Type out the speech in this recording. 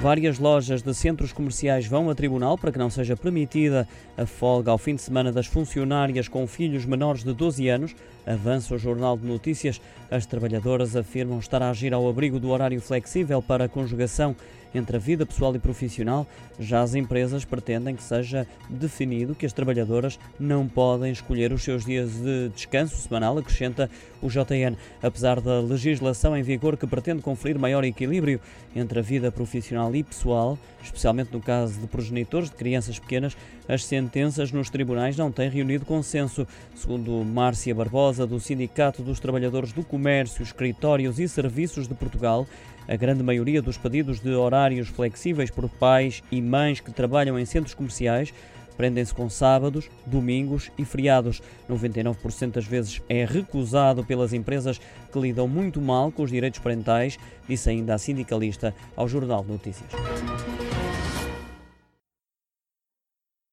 Várias lojas de centros comerciais vão a tribunal para que não seja permitida a folga ao fim de semana das funcionárias com filhos menores de 12 anos. Avança o Jornal de Notícias. As trabalhadoras afirmam estar a agir ao abrigo do horário flexível para a conjugação entre a vida pessoal e profissional. Já as empresas pretendem que seja definido que as trabalhadoras não podem escolher os seus dias de descanso semanal, acrescenta o JN. Apesar da legislação em vigor que pretende conferir maior equilíbrio entre a vida profissional e pessoal, especialmente no caso de progenitores de crianças pequenas, as sentenças nos tribunais não têm reunido consenso. Segundo Márcia Barbosa, do Sindicato dos Trabalhadores do Comércio, Escritórios e Serviços de Portugal, a grande maioria dos pedidos de horários flexíveis por pais e mães que trabalham em centros comerciais prendem-se com sábados, domingos e feriados. 99% das vezes é recusado pelas empresas que lidam muito mal com os direitos parentais, disse ainda a sindicalista ao Jornal de Notícias.